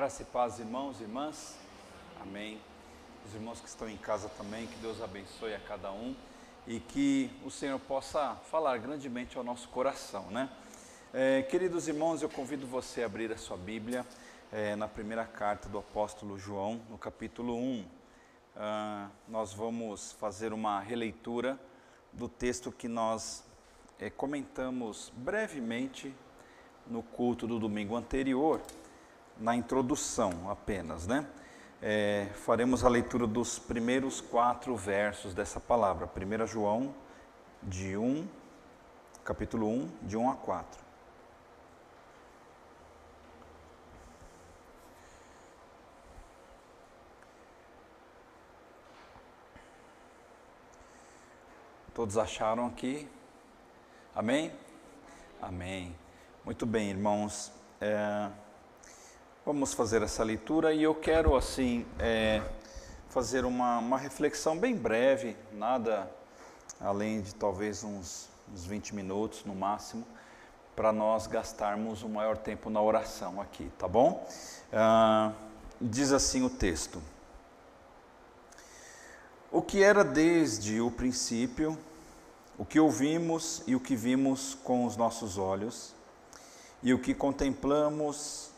Graça e paz, irmãos e irmãs. Amém. Os irmãos que estão em casa também, que Deus abençoe a cada um e que o Senhor possa falar grandemente ao nosso coração, né? É, queridos irmãos, eu convido você a abrir a sua Bíblia é, na primeira carta do apóstolo João, no capítulo 1. Ah, nós vamos fazer uma releitura do texto que nós é, comentamos brevemente no culto do domingo anterior, na introdução apenas, né? É, faremos a leitura dos primeiros quatro versos dessa palavra, 1 João, de 1, capítulo 1, de 1 a 4. Todos acharam aqui? Amém? Amém. Muito bem, irmãos. É, vamos fazer essa leitura e eu quero, assim, é, fazer uma, uma reflexão bem breve, nada além de talvez uns, uns 20 minutos no máximo, para nós gastarmos o maior tempo na oração aqui, tá bom? Ah, diz assim o texto: O que era desde o princípio, o que ouvimos e o que vimos com os nossos olhos, e o que contemplamos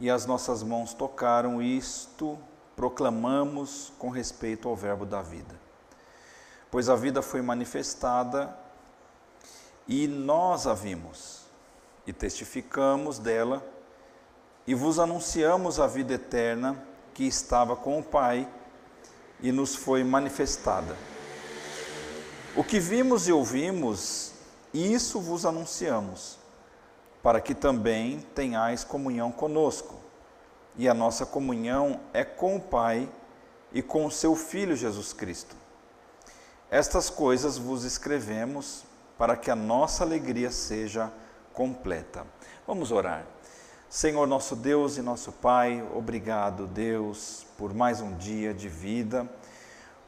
e as nossas mãos tocaram, isto proclamamos com respeito ao Verbo da vida. Pois a vida foi manifestada e nós a vimos, e testificamos dela, e vos anunciamos a vida eterna que estava com o Pai e nos foi manifestada. O que vimos e ouvimos, isso vos anunciamos para que também tenhais comunhão conosco. E a nossa comunhão é com o Pai e com o seu Filho Jesus Cristo. Estas coisas vos escrevemos para que a nossa alegria seja completa. Vamos orar. Senhor nosso Deus e nosso Pai, obrigado, Deus, por mais um dia de vida.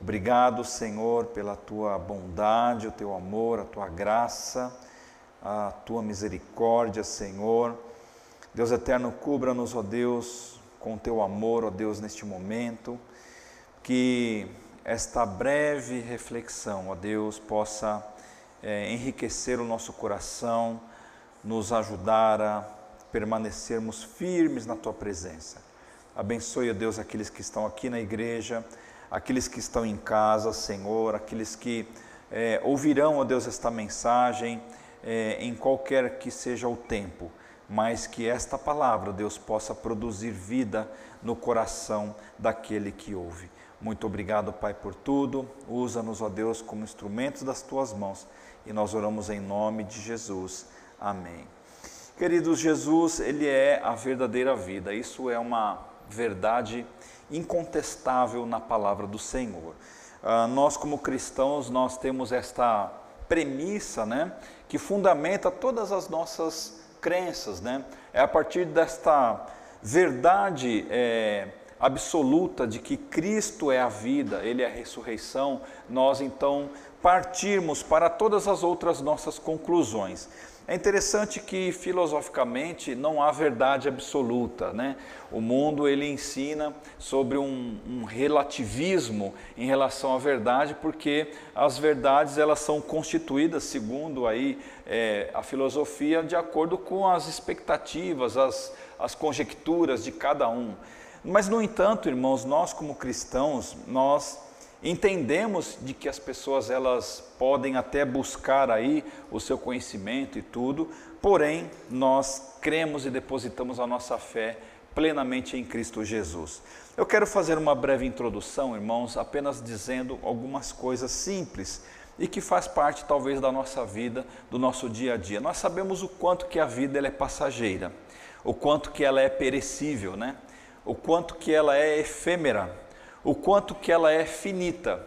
Obrigado, Senhor, pela tua bondade, o teu amor, a tua graça a tua misericórdia, Senhor. Deus eterno, cubra-nos, ó Deus, com teu amor, ó Deus, neste momento. Que esta breve reflexão, ó Deus, possa é, enriquecer o nosso coração, nos ajudar a permanecermos firmes na tua presença. Abençoe, ó Deus, aqueles que estão aqui na igreja, aqueles que estão em casa, Senhor, aqueles que é, ouvirão, ó Deus, esta mensagem é, em qualquer que seja o tempo, mas que esta palavra, Deus, possa produzir vida no coração daquele que ouve. Muito obrigado, Pai, por tudo. Usa-nos, ó Deus, como instrumentos das tuas mãos e nós oramos em nome de Jesus. Amém. Queridos, Jesus, ele é a verdadeira vida. Isso é uma verdade incontestável na palavra do Senhor. Uh, nós, como cristãos, nós temos esta premissa, né, que fundamenta todas as nossas crenças, né? É a partir desta verdade é, absoluta de que Cristo é a vida, Ele é a ressurreição, nós então partirmos para todas as outras nossas conclusões. É interessante que filosoficamente não há verdade absoluta, né? O mundo ele ensina sobre um, um, relativismo em relação à verdade, porque as verdades elas são constituídas segundo aí é, a filosofia de acordo com as expectativas, as, as conjecturas de cada um. Mas no entanto, irmãos, nós como cristãos nós Entendemos de que as pessoas elas podem até buscar aí o seu conhecimento e tudo, porém nós cremos e depositamos a nossa fé plenamente em Cristo Jesus. Eu quero fazer uma breve introdução, irmãos, apenas dizendo algumas coisas simples e que faz parte talvez da nossa vida, do nosso dia a dia. Nós sabemos o quanto que a vida ela é passageira, o quanto que ela é perecível, né? O quanto que ela é efêmera o quanto que ela é finita.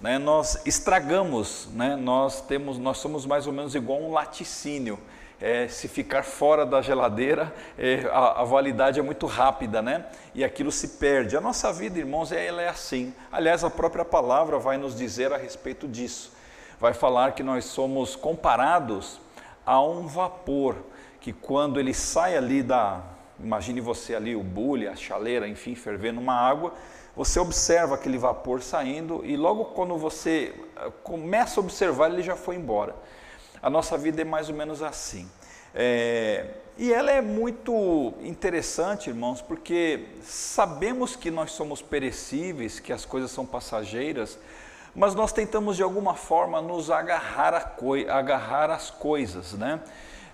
Né? Nós estragamos, né? nós, temos, nós somos mais ou menos igual um laticínio. É, se ficar fora da geladeira, é, a, a, validade é muito rápida, né? E aquilo se perde. A nossa vida, irmãos, é, ela é assim. Aliás, a própria palavra vai nos dizer a respeito disso. Vai falar que nós somos comparados a um vapor que, quando ele sai ali da, Imagine você ali, o bule, a chaleira, enfim, fervendo uma água. Você observa aquele vapor saindo e logo quando você eh, começa a observar, ele já foi embora. A nossa vida é mais ou menos assim. É, e ela é muito interessante, irmãos, porque sabemos que nós somos perecíveis, que as coisas são passageiras, mas nós tentamos de alguma forma nos agarrar, a coi agarrar às coisas, né?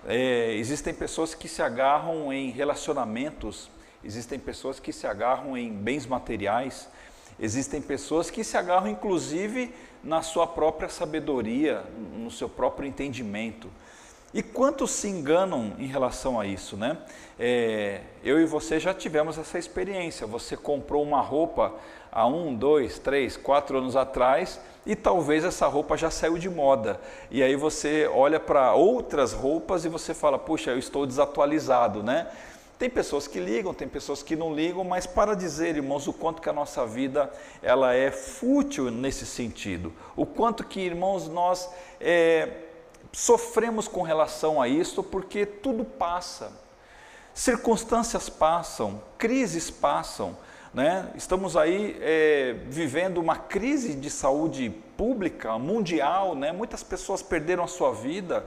É, existem pessoas que se agarram em relacionamentos, existem pessoas que se agarram em bens materiais, existem pessoas que se agarram inclusive na sua própria sabedoria, no seu próprio entendimento. E quantos se enganam em relação a isso, né? É, eu e você já tivemos essa experiência. Você comprou uma roupa há um, dois, três, quatro anos atrás e talvez essa roupa já saiu de moda. E aí você olha para outras roupas e você fala, puxa, eu estou desatualizado, né? Tem pessoas que ligam, tem pessoas que não ligam, mas para dizer, irmãos, o quanto que a nossa vida ela é fútil nesse sentido, o quanto que, irmãos, nós é, sofremos com relação a isso, porque tudo passa, circunstâncias passam, crises passam, né? Estamos aí é, vivendo uma crise de saúde pública mundial, né? muitas pessoas perderam a sua vida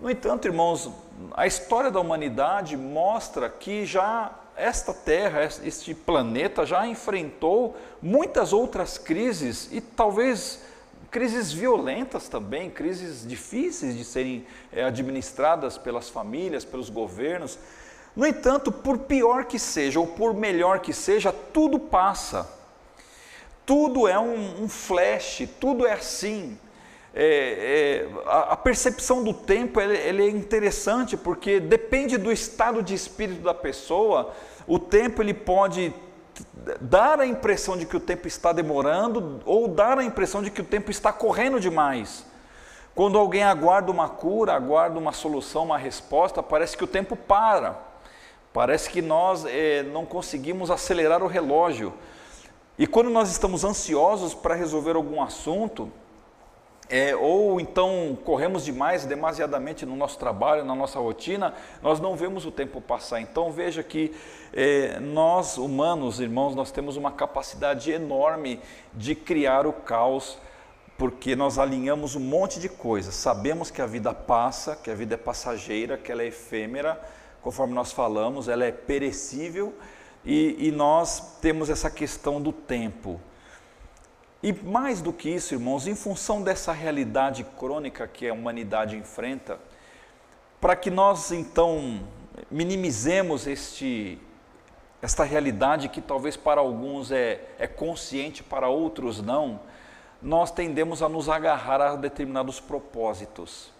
no entanto, irmãos, a história da humanidade mostra que já esta Terra, este planeta já enfrentou muitas outras crises e talvez crises violentas também, crises difíceis de serem é, administradas pelas famílias, pelos governos. No entanto, por pior que seja ou por melhor que seja, tudo passa. Tudo é um, um flash, tudo é assim é, é, a, a, percepção do tempo ele, ele, é interessante porque depende do estado de espírito da pessoa. O tempo ele pode dar a impressão de que o tempo está demorando ou dar a impressão de que o tempo está correndo demais. Quando alguém aguarda uma cura, aguarda uma solução, uma resposta, parece que o tempo para. Parece que nós é, não conseguimos acelerar o relógio. E quando nós estamos ansiosos para resolver algum assunto, é, ou então corremos demais, demasiadamente no nosso trabalho, na nossa rotina, nós não vemos o tempo passar. Então veja que é, nós, humanos, irmãos, nós temos uma capacidade enorme de criar o caos, porque nós alinhamos um monte de coisas. Sabemos que a vida passa, que a vida é passageira, que ela é efêmera, conforme nós falamos, ela é perecível, e, e nós temos essa questão do tempo. E mais do que isso, irmãos, em função dessa realidade crônica que a humanidade enfrenta, para que nós então minimizemos este, esta realidade que talvez para alguns é, é consciente, para outros não, nós tendemos a nos agarrar a determinados propósitos.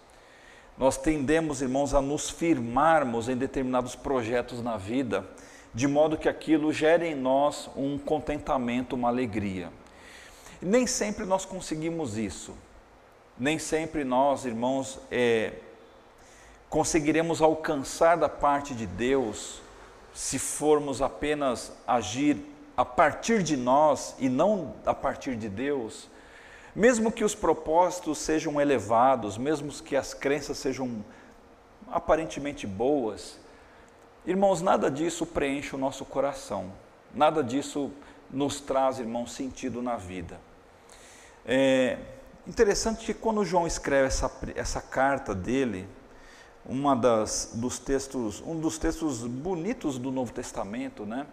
Nós tendemos, irmãos, a nos firmarmos em determinados projetos na vida, de modo que aquilo gere em nós um contentamento, uma alegria. Nem sempre nós conseguimos isso. Nem sempre nós, irmãos, é, conseguiremos alcançar da parte de Deus se formos apenas agir a partir de nós e não a partir de Deus. Mesmo que os propósitos sejam elevados, mesmo que as crenças sejam aparentemente boas, irmãos, nada disso preenche o nosso coração, nada disso nos traz, irmãos, sentido na vida. É interessante que quando João escreve essa, essa carta dele, uma das, dos textos, um dos textos bonitos do Novo Testamento, né?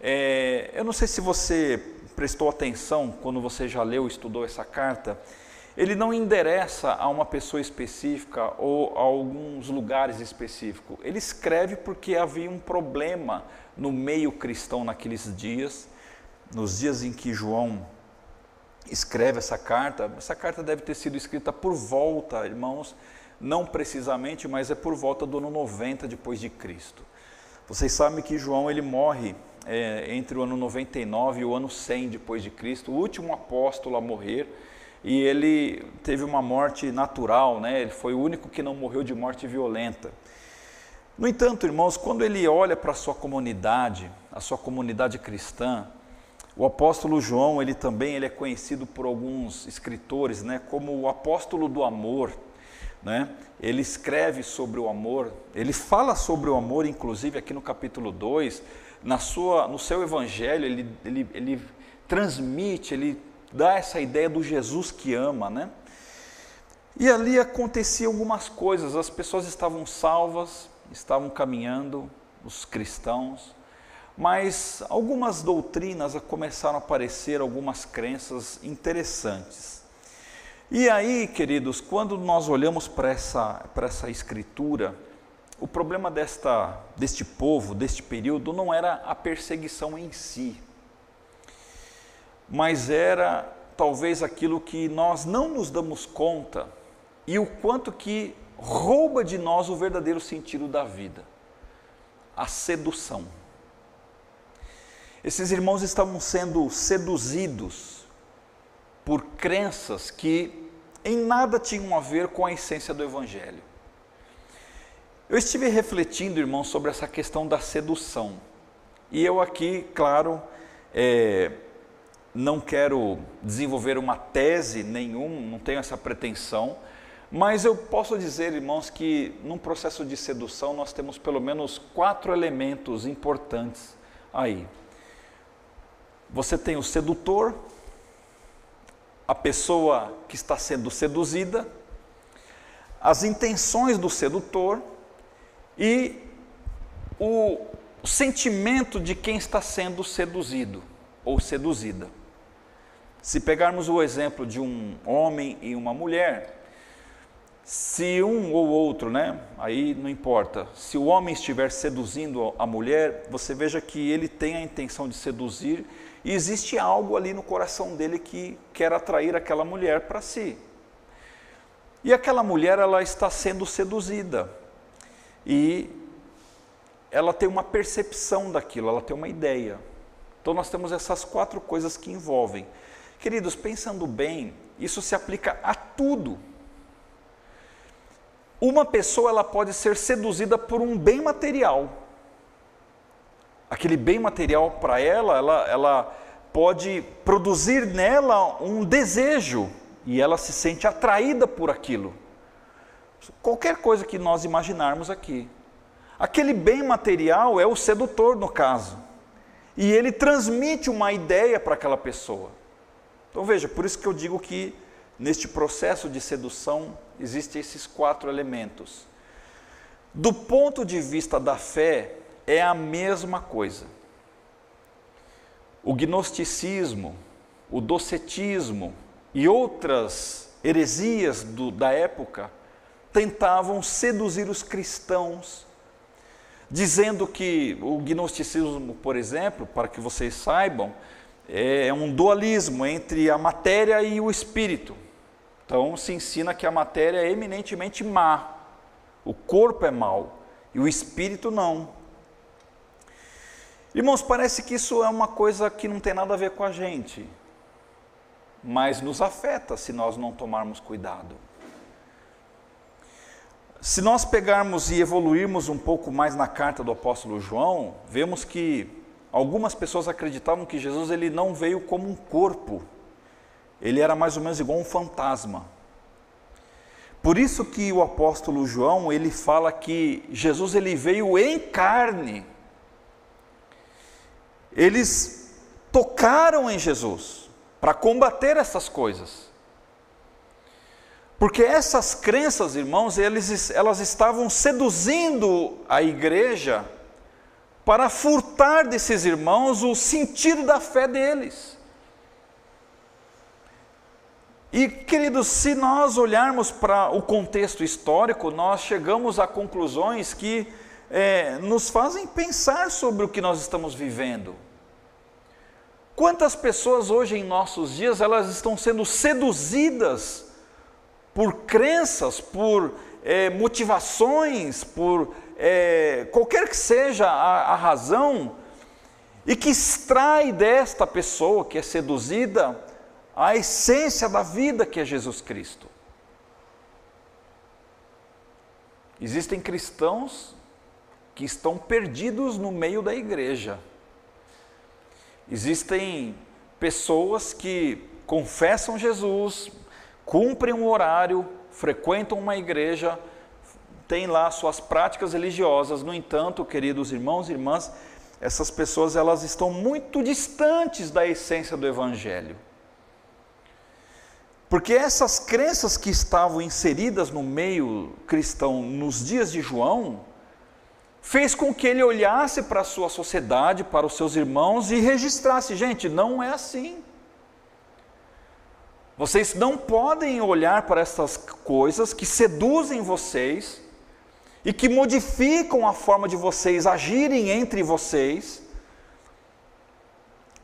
É, eu não sei se você prestou atenção quando você já leu, estudou essa carta. Ele não endereça a uma pessoa específica ou a alguns lugares específicos. Ele escreve porque havia um problema no meio cristão naqueles dias, nos dias em que João escreve essa carta, essa carta deve ter sido escrita por volta, irmãos, não precisamente, mas é por volta do ano 90 depois de Cristo. Vocês sabem que João ele morre é, entre o ano 99 e o ano 100 depois de Cristo, o último apóstolo a morrer, e ele teve uma morte natural, né? Ele foi o único que não morreu de morte violenta. No entanto, irmãos, quando ele olha para a sua comunidade, a sua comunidade cristã, o apóstolo João, ele também ele é conhecido por alguns escritores, né, como o apóstolo do amor, né? ele escreve sobre o amor, ele fala sobre o amor, inclusive aqui no capítulo 2, na sua, no seu evangelho, ele, ele, ele transmite, ele dá essa ideia do Jesus que ama, né? E ali aconteciam algumas coisas, as pessoas estavam salvas, estavam caminhando, os cristãos, mas algumas doutrinas começaram a aparecer, algumas crenças interessantes. E aí, queridos, quando nós olhamos para essa, essa escritura, o problema desta, deste povo, deste período, não era a perseguição em si, mas era talvez aquilo que nós não nos damos conta e o quanto que rouba de nós o verdadeiro sentido da vida a sedução. Esses irmãos estavam sendo seduzidos por crenças que em nada tinham a ver com a essência do Evangelho. Eu estive refletindo, irmãos, sobre essa questão da sedução. E eu aqui, claro, é, não quero desenvolver uma tese nenhuma, não tenho essa pretensão, mas eu posso dizer, irmãos, que num processo de sedução nós temos pelo menos quatro elementos importantes aí. Você tem o sedutor, a pessoa que está sendo seduzida, as intenções do sedutor e o sentimento de quem está sendo seduzido ou seduzida. Se pegarmos o exemplo de um homem e uma mulher, se um ou outro, né? Aí não importa. Se o homem estiver seduzindo a mulher, você veja que ele tem a intenção de seduzir e existe algo ali no coração dele que quer atrair aquela mulher para si. E aquela mulher ela está sendo seduzida. E ela tem uma percepção daquilo, ela tem uma ideia. Então nós temos essas quatro coisas que envolvem. Queridos, pensando bem, isso se aplica a tudo uma pessoa ela pode ser seduzida por um bem material. Aquele bem material para ela, ela, ela pode produzir nela um desejo e ela se sente atraída por aquilo. Qualquer coisa que nós imaginarmos aqui. Aquele bem material é o sedutor, no caso. E ele transmite uma ideia para aquela pessoa. Então veja, por isso que eu digo que neste processo de sedução existem esses quatro elementos. Do ponto de vista da fé, é a mesma coisa. O gnosticismo, o docetismo e outras heresias do, da época tentavam seduzir os cristãos, dizendo que o gnosticismo, por exemplo, para que vocês saibam, é um dualismo entre a matéria e o espírito. Então se ensina que a matéria é eminentemente má, o corpo é mau e o espírito não. Irmãos, parece que isso é uma coisa que não tem nada a ver com a gente, mas nos afeta se nós não tomarmos cuidado. Se nós pegarmos e evoluirmos um pouco mais na carta do apóstolo João, vemos que algumas pessoas acreditavam que Jesus ele não veio como um corpo, ele era mais ou menos igual um fantasma. Por isso que o apóstolo João, ele fala que Jesus ele veio em carne. Eles tocaram em Jesus para combater essas coisas. Porque essas crenças, irmãos, eles, elas estavam seduzindo a igreja para furtar desses irmãos o sentido da fé deles. E, queridos, se nós olharmos para o contexto histórico, nós chegamos a conclusões que é, nos fazem pensar sobre o que nós estamos vivendo. Quantas pessoas hoje em nossos dias elas estão sendo seduzidas por crenças, por é, motivações, por é, qualquer que seja a, a razão, e que extrai desta pessoa que é seduzida a essência da vida que é Jesus Cristo. Existem cristãos que estão perdidos no meio da igreja. Existem pessoas que confessam Jesus, cumprem um horário, frequentam uma igreja, têm lá suas práticas religiosas. No entanto, queridos irmãos e irmãs, essas pessoas elas estão muito distantes da essência do evangelho. Porque essas crenças que estavam inseridas no meio cristão nos dias de João, fez com que ele olhasse para a sua sociedade, para os seus irmãos e registrasse: gente, não é assim. Vocês não podem olhar para essas coisas que seduzem vocês e que modificam a forma de vocês agirem entre vocês,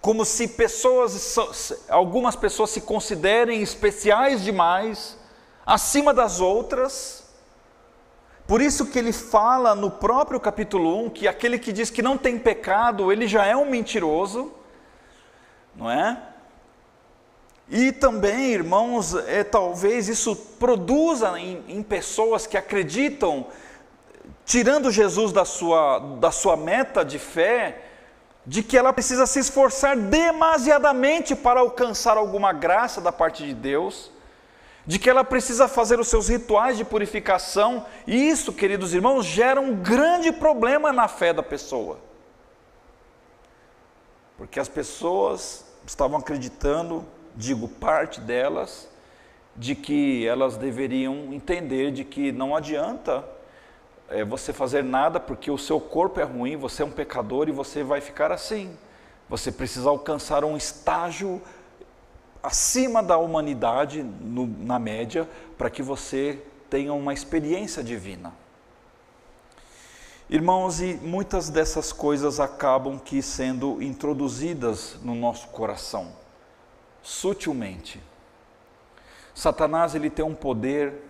como se pessoas, algumas pessoas se considerem especiais demais, acima das outras. Por isso que ele fala no próprio capítulo 1 que aquele que diz que não tem pecado, ele já é um mentiroso, não é? E também, irmãos, é, talvez isso produza em, em pessoas que acreditam, tirando Jesus da sua, da sua meta de fé, de que ela precisa se esforçar demasiadamente para alcançar alguma graça da parte de Deus, de que ela precisa fazer os seus rituais de purificação, e isso, queridos irmãos, gera um grande problema na fé da pessoa. Porque as pessoas estavam acreditando digo parte delas, de que elas deveriam entender de que não adianta é, você fazer nada porque o seu corpo é ruim, você é um pecador e você vai ficar assim. Você precisa alcançar um estágio acima da humanidade, no, na média, para que você tenha uma experiência divina. Irmãos, e muitas dessas coisas acabam que sendo introduzidas no nosso coração sutilmente. Satanás ele tem um poder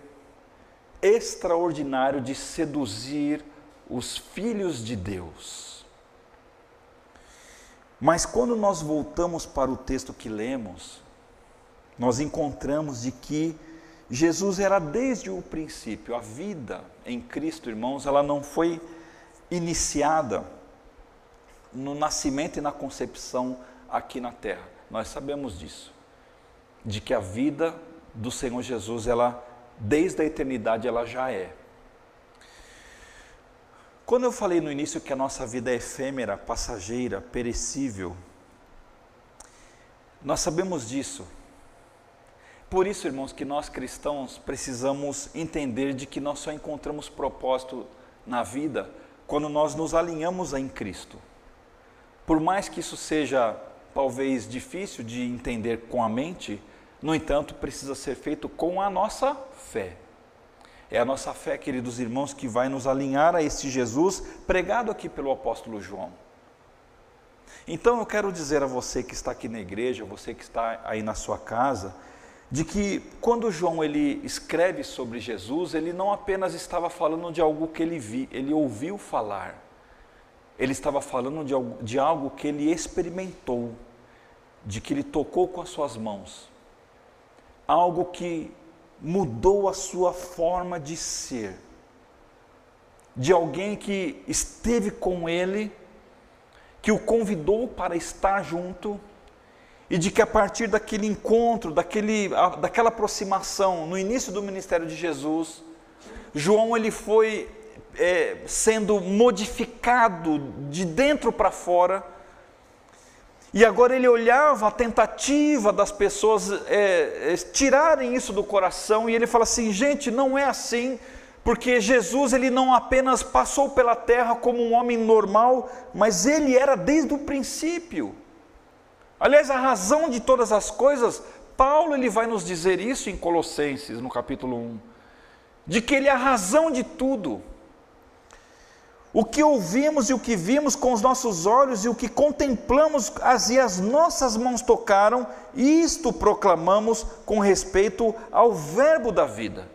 extraordinário de seduzir os filhos de Deus. Mas quando nós voltamos para o texto que lemos, nós encontramos de que Jesus era desde o princípio, a vida em Cristo, irmãos, ela não foi iniciada no nascimento e na concepção aqui na terra. Nós sabemos disso, de que a vida do Senhor Jesus, ela desde a eternidade ela já é. Quando eu falei no início que a nossa vida é efêmera, passageira, perecível, nós sabemos disso. Por isso, irmãos, que nós cristãos precisamos entender de que nós só encontramos propósito na vida quando nós nos alinhamos em Cristo. Por mais que isso seja talvez difícil de entender com a mente, no entanto, precisa ser feito com a nossa fé. É a nossa fé, queridos irmãos, que vai nos alinhar a este Jesus pregado aqui pelo apóstolo João. Então eu quero dizer a você que está aqui na igreja, você que está aí na sua casa, de que quando João ele escreve sobre Jesus, ele não apenas estava falando de algo que ele vi, ele ouviu falar. Ele estava falando de algo, de algo que ele experimentou de que ele tocou com as suas mãos, algo que mudou a sua forma de ser, de alguém que esteve com ele, que o convidou para estar junto, e de que a partir daquele encontro, daquele, daquela aproximação, no início do ministério de Jesus, João ele foi é, sendo modificado de dentro para fora e agora ele olhava a tentativa das pessoas é, é, tirarem isso do coração e ele fala assim: gente, não é assim, porque Jesus ele não apenas passou pela terra como um homem normal, mas ele era desde o princípio. Aliás, a razão de todas as coisas, Paulo ele vai nos dizer isso em Colossenses, no capítulo 1, de que ele é a razão de tudo. O que ouvimos e o que vimos com os nossos olhos e o que contemplamos as, e as nossas mãos tocaram, isto proclamamos com respeito ao verbo da vida.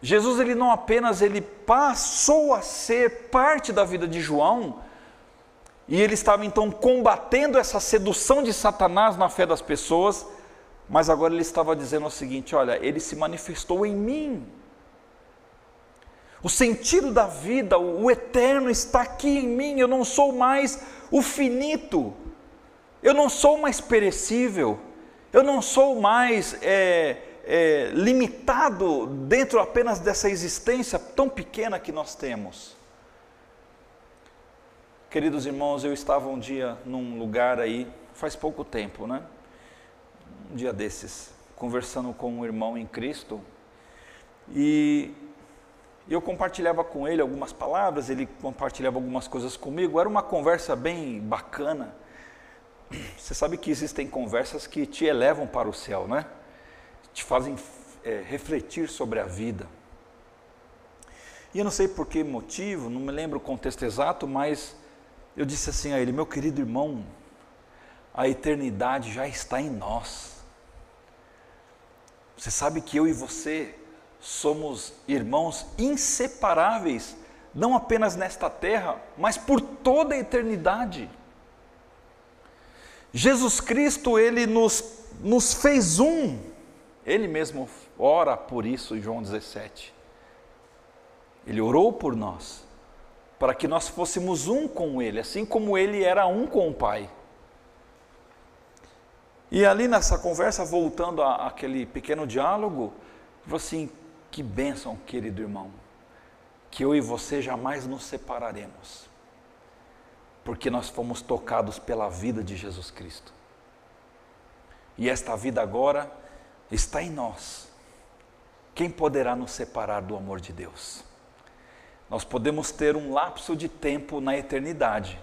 Jesus ele não apenas ele passou a ser parte da vida de João, e ele estava então combatendo essa sedução de Satanás na fé das pessoas, mas agora ele estava dizendo o seguinte: olha, ele se manifestou em mim. O sentido da vida, o eterno está aqui em mim. Eu não sou mais o finito. Eu não sou mais perecível. Eu não sou mais é, é, limitado dentro apenas dessa existência tão pequena que nós temos. Queridos irmãos, eu estava um dia num lugar aí, faz pouco tempo, né? Um dia desses, conversando com um irmão em Cristo, e eu compartilhava com ele algumas palavras, ele compartilhava algumas coisas comigo, era uma conversa bem bacana. Você sabe que existem conversas que te elevam para o céu, né? Te fazem é, refletir sobre a vida. E eu não sei por que motivo, não me lembro o contexto exato, mas eu disse assim a ele: Meu querido irmão, a eternidade já está em nós. Você sabe que eu e você somos irmãos inseparáveis, não apenas nesta terra, mas por toda a eternidade. Jesus Cristo, ele nos, nos fez um, ele mesmo ora por isso em João 17. Ele orou por nós para que nós fôssemos um com Ele, assim como Ele era um com o Pai. E ali nessa conversa, voltando àquele pequeno diálogo, falou assim: que bênção, querido irmão, que eu e você jamais nos separaremos, porque nós fomos tocados pela vida de Jesus Cristo. E esta vida agora está em nós. Quem poderá nos separar do amor de Deus? Nós podemos ter um lapso de tempo na eternidade.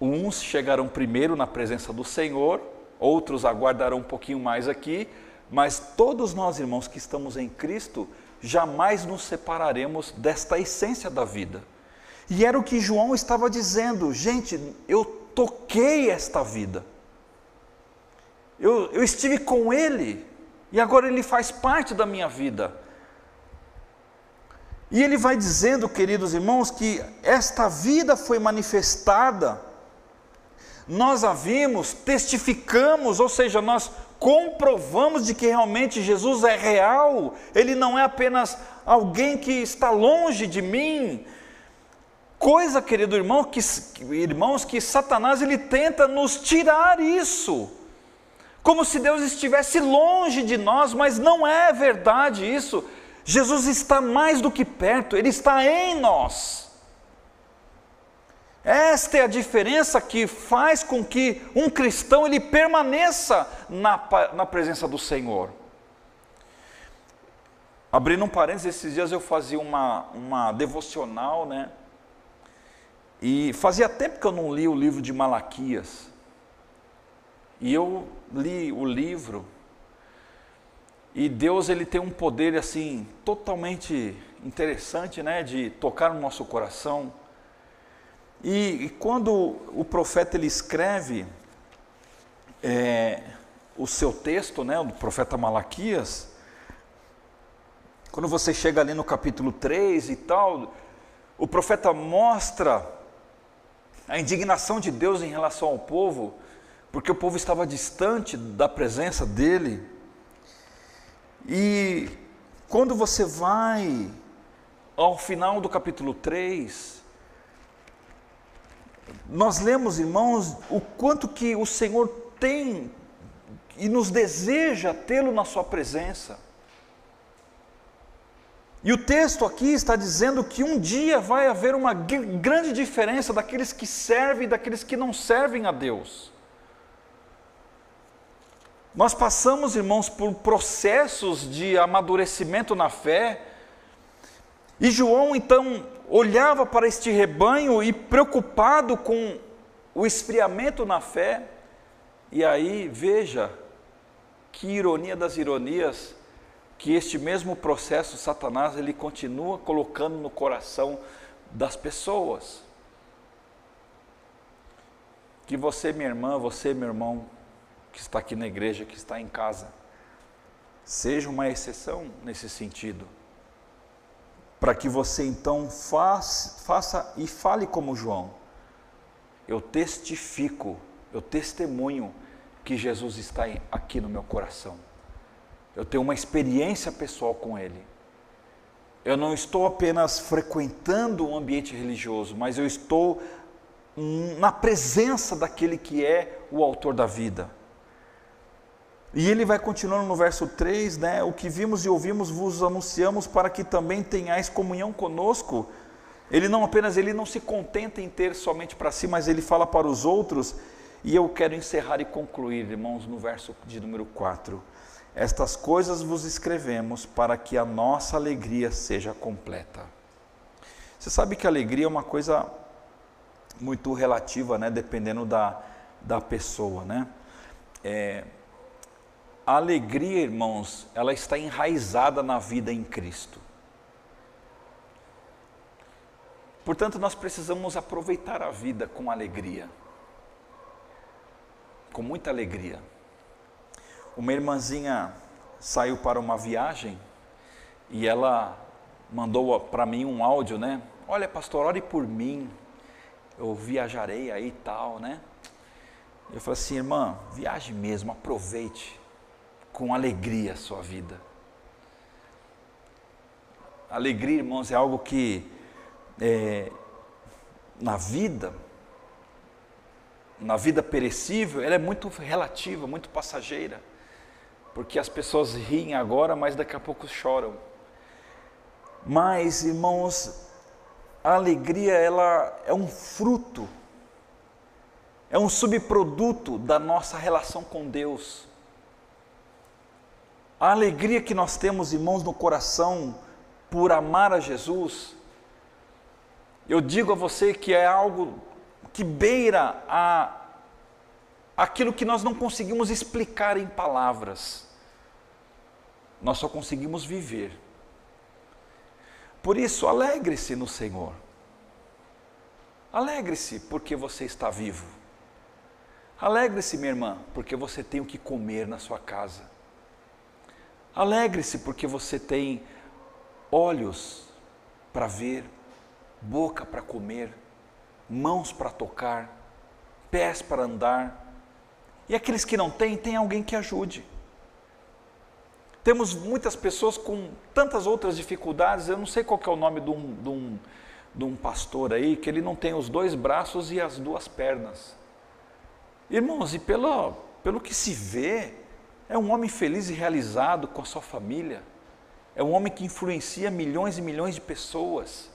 Uns chegarão primeiro na presença do Senhor, outros aguardarão um pouquinho mais aqui, mas todos nós, irmãos, que estamos em Cristo, jamais nos separaremos desta essência da vida. E era o que João estava dizendo: gente, eu toquei esta vida, eu, eu estive com Ele, e agora Ele faz parte da minha vida. E ele vai dizendo, queridos irmãos, que esta vida foi manifestada, nós a vimos, testificamos, ou seja, nós comprovamos de que realmente Jesus é real, ele não é apenas alguém que está longe de mim. Coisa, querido irmão, que irmãos, que Satanás ele tenta nos tirar isso. Como se Deus estivesse longe de nós, mas não é verdade isso. Jesus está mais do que perto, Ele está em nós. Esta é a diferença que faz com que um cristão ele permaneça na, na presença do Senhor. Abrindo um parênteses, esses dias eu fazia uma, uma devocional, né? E fazia tempo que eu não li o livro de Malaquias. E eu li o livro e Deus ele tem um poder assim totalmente interessante, né, de tocar no nosso coração. E, e quando o profeta ele escreve é, o seu texto, né, o profeta Malaquias, quando você chega ali no capítulo 3 e tal, o profeta mostra a indignação de Deus em relação ao povo, porque o povo estava distante da presença dele. E quando você vai ao final do capítulo 3, nós lemos, irmãos, o quanto que o Senhor tem e nos deseja tê-lo na sua presença. E o texto aqui está dizendo que um dia vai haver uma grande diferença daqueles que servem e daqueles que não servem a Deus. Nós passamos, irmãos, por processos de amadurecimento na fé, e João então olhava para este rebanho e preocupado com o esfriamento na fé, e aí veja que ironia das ironias, que este mesmo processo Satanás ele continua colocando no coração das pessoas. Que você, minha irmã, você, meu irmão, que está aqui na igreja, que está em casa, seja uma exceção nesse sentido. Para que você então faça, faça e fale como João. Eu testifico, eu testemunho que Jesus está aqui no meu coração. Eu tenho uma experiência pessoal com Ele. Eu não estou apenas frequentando um ambiente religioso, mas eu estou na presença daquele que é o autor da vida. E ele vai continuando no verso 3, né? O que vimos e ouvimos vos anunciamos para que também tenhais comunhão conosco. Ele não apenas ele não se contenta em ter somente para si, mas ele fala para os outros. E eu quero encerrar e concluir, irmãos, no verso de número 4. Estas coisas vos escrevemos para que a nossa alegria seja completa. Você sabe que a alegria é uma coisa muito relativa, né? Dependendo da, da pessoa, né? É, a alegria, irmãos, ela está enraizada na vida em Cristo. Portanto, nós precisamos aproveitar a vida com alegria. Com muita alegria. Uma irmãzinha saiu para uma viagem e ela mandou para mim um áudio, né? Olha, pastor, ore por mim. Eu viajarei aí e tal, né? Eu falei assim, irmã, viaje mesmo, aproveite com alegria a sua vida. Alegria, irmãos, é algo que é, na vida, na vida perecível, ela é muito relativa, muito passageira, porque as pessoas riem agora, mas daqui a pouco choram. Mas, irmãos, a alegria ela é um fruto, é um subproduto da nossa relação com Deus. A alegria que nós temos, irmãos, no coração por amar a Jesus, eu digo a você que é algo que beira a aquilo que nós não conseguimos explicar em palavras. Nós só conseguimos viver. Por isso, alegre-se no Senhor. Alegre-se porque você está vivo. Alegre-se, minha irmã, porque você tem o que comer na sua casa. Alegre-se porque você tem olhos para ver, boca para comer, mãos para tocar, pés para andar. E aqueles que não têm, tem alguém que ajude. Temos muitas pessoas com tantas outras dificuldades, eu não sei qual é o nome de um, de, um, de um pastor aí, que ele não tem os dois braços e as duas pernas. Irmãos, e pelo, pelo que se vê, é um homem feliz e realizado com a sua família. É um homem que influencia milhões e milhões de pessoas.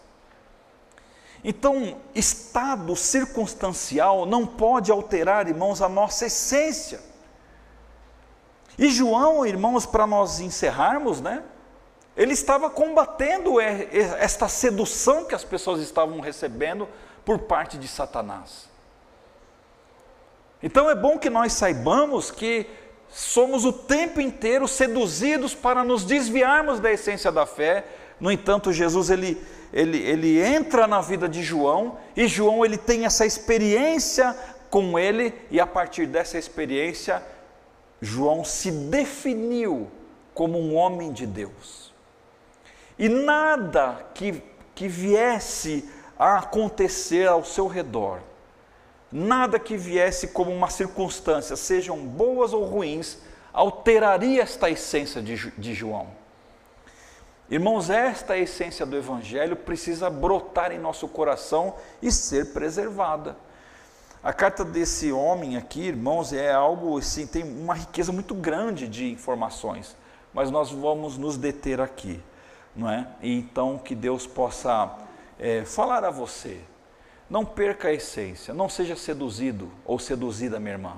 Então, estado circunstancial não pode alterar, irmãos, a nossa essência. E João, irmãos, para nós encerrarmos, né? Ele estava combatendo esta sedução que as pessoas estavam recebendo por parte de Satanás. Então é bom que nós saibamos que somos o tempo inteiro seduzidos para nos desviarmos da essência da fé. No entanto, Jesus ele, ele, ele entra na vida de João e João ele tem essa experiência com ele e a partir dessa experiência João se definiu como um homem de Deus. E nada que, que viesse a acontecer ao seu redor nada que viesse como uma circunstância, sejam boas ou ruins, alteraria esta essência de, de João. Irmãos, esta essência do Evangelho precisa brotar em nosso coração e ser preservada. A carta desse homem aqui, irmãos, é algo assim, tem uma riqueza muito grande de informações, mas nós vamos nos deter aqui, não é? E então que Deus possa é, falar a você, não perca a essência, não seja seduzido ou seduzida, minha irmã.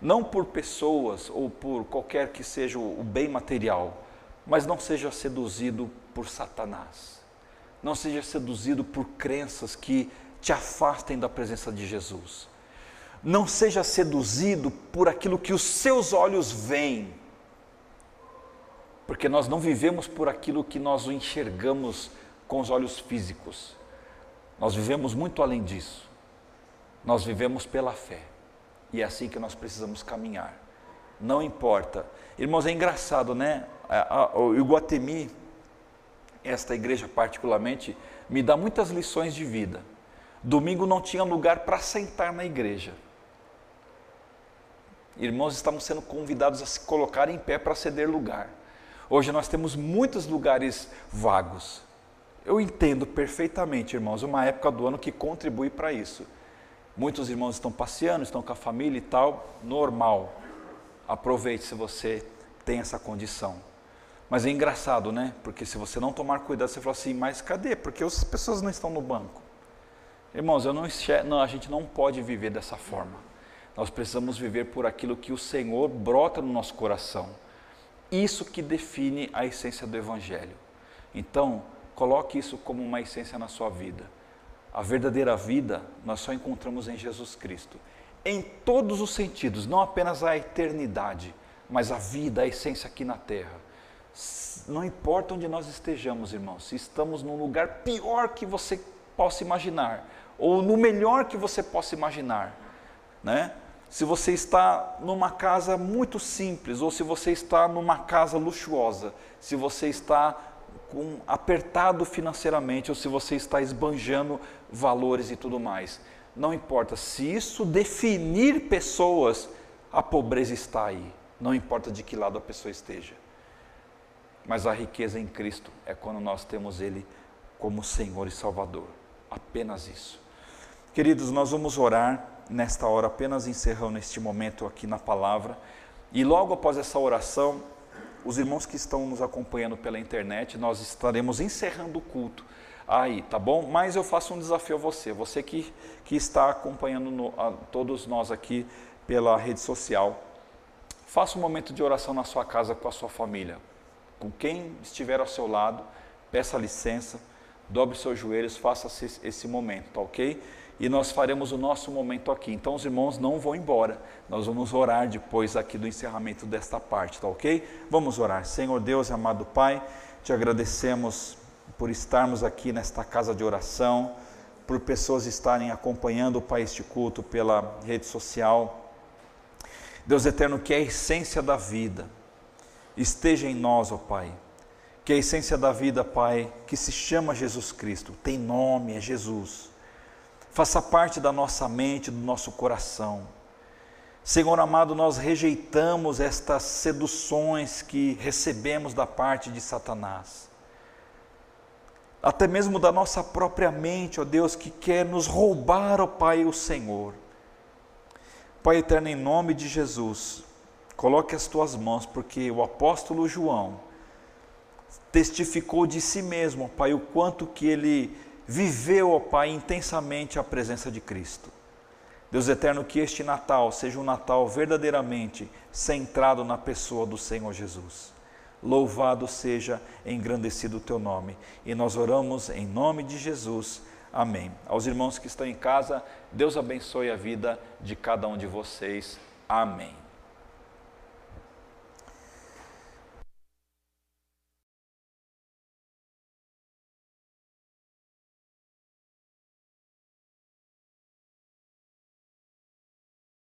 Não por pessoas ou por qualquer que seja o bem material, mas não seja seduzido por Satanás. Não seja seduzido por crenças que te afastem da presença de Jesus. Não seja seduzido por aquilo que os seus olhos veem. Porque nós não vivemos por aquilo que nós enxergamos com os olhos físicos. Nós vivemos muito além disso. Nós vivemos pela fé. E é assim que nós precisamos caminhar. Não importa. Irmãos, é engraçado, né? O Iguatemi, esta igreja particularmente, me dá muitas lições de vida. Domingo não tinha lugar para sentar na igreja. Irmãos, estamos sendo convidados a se colocar em pé para ceder lugar. Hoje nós temos muitos lugares vagos. Eu entendo perfeitamente, irmãos, uma época do ano que contribui para isso. Muitos irmãos estão passeando, estão com a família e tal, normal. Aproveite se você tem essa condição. Mas é engraçado, né? Porque se você não tomar cuidado, você fala assim, mas cadê? Porque as pessoas não estão no banco. Irmãos, eu não, não, a gente não pode viver dessa forma. Nós precisamos viver por aquilo que o Senhor brota no nosso coração. Isso que define a essência do Evangelho. Então, coloque isso como uma essência na sua vida. A verdadeira vida nós só encontramos em Jesus Cristo. Em todos os sentidos, não apenas a eternidade, mas a vida, a essência aqui na terra. Não importa onde nós estejamos, irmãos, se estamos num lugar pior que você possa imaginar, ou no melhor que você possa imaginar, né? Se você está numa casa muito simples, ou se você está numa casa luxuosa, se você está com, apertado financeiramente, ou se você está esbanjando valores e tudo mais. Não importa, se isso definir pessoas, a pobreza está aí. Não importa de que lado a pessoa esteja. Mas a riqueza em Cristo é quando nós temos Ele como Senhor e Salvador. Apenas isso. Queridos, nós vamos orar nesta hora, apenas encerrando este momento aqui na palavra. E logo após essa oração, os irmãos que estão nos acompanhando pela internet, nós estaremos encerrando o culto aí, tá bom? Mas eu faço um desafio a você, você que, que está acompanhando no, a, todos nós aqui pela rede social. Faça um momento de oração na sua casa com a sua família, com quem estiver ao seu lado, peça licença, dobre seus joelhos, faça esse, esse momento, tá ok? E nós faremos o nosso momento aqui. Então os irmãos não vão embora. Nós vamos orar depois aqui do encerramento desta parte, tá ok? Vamos orar. Senhor Deus, amado Pai, te agradecemos por estarmos aqui nesta casa de oração, por pessoas estarem acompanhando o Pai este culto pela rede social. Deus eterno, que a essência da vida esteja em nós, ó Pai. Que a essência da vida, Pai, que se chama Jesus Cristo, tem nome, é Jesus, faça parte da nossa mente, do nosso coração. Senhor amado, nós rejeitamos estas seduções que recebemos da parte de Satanás, até mesmo da nossa própria mente, ó Deus, que quer nos roubar, ó Pai, o Senhor. Pai eterno, em nome de Jesus, Coloque as tuas mãos, porque o apóstolo João testificou de si mesmo, ó Pai, o quanto que ele viveu, ó Pai, intensamente a presença de Cristo. Deus eterno, que este Natal seja um Natal verdadeiramente centrado na pessoa do Senhor Jesus. Louvado seja, engrandecido o teu nome. E nós oramos em nome de Jesus. Amém. Aos irmãos que estão em casa, Deus abençoe a vida de cada um de vocês. Amém.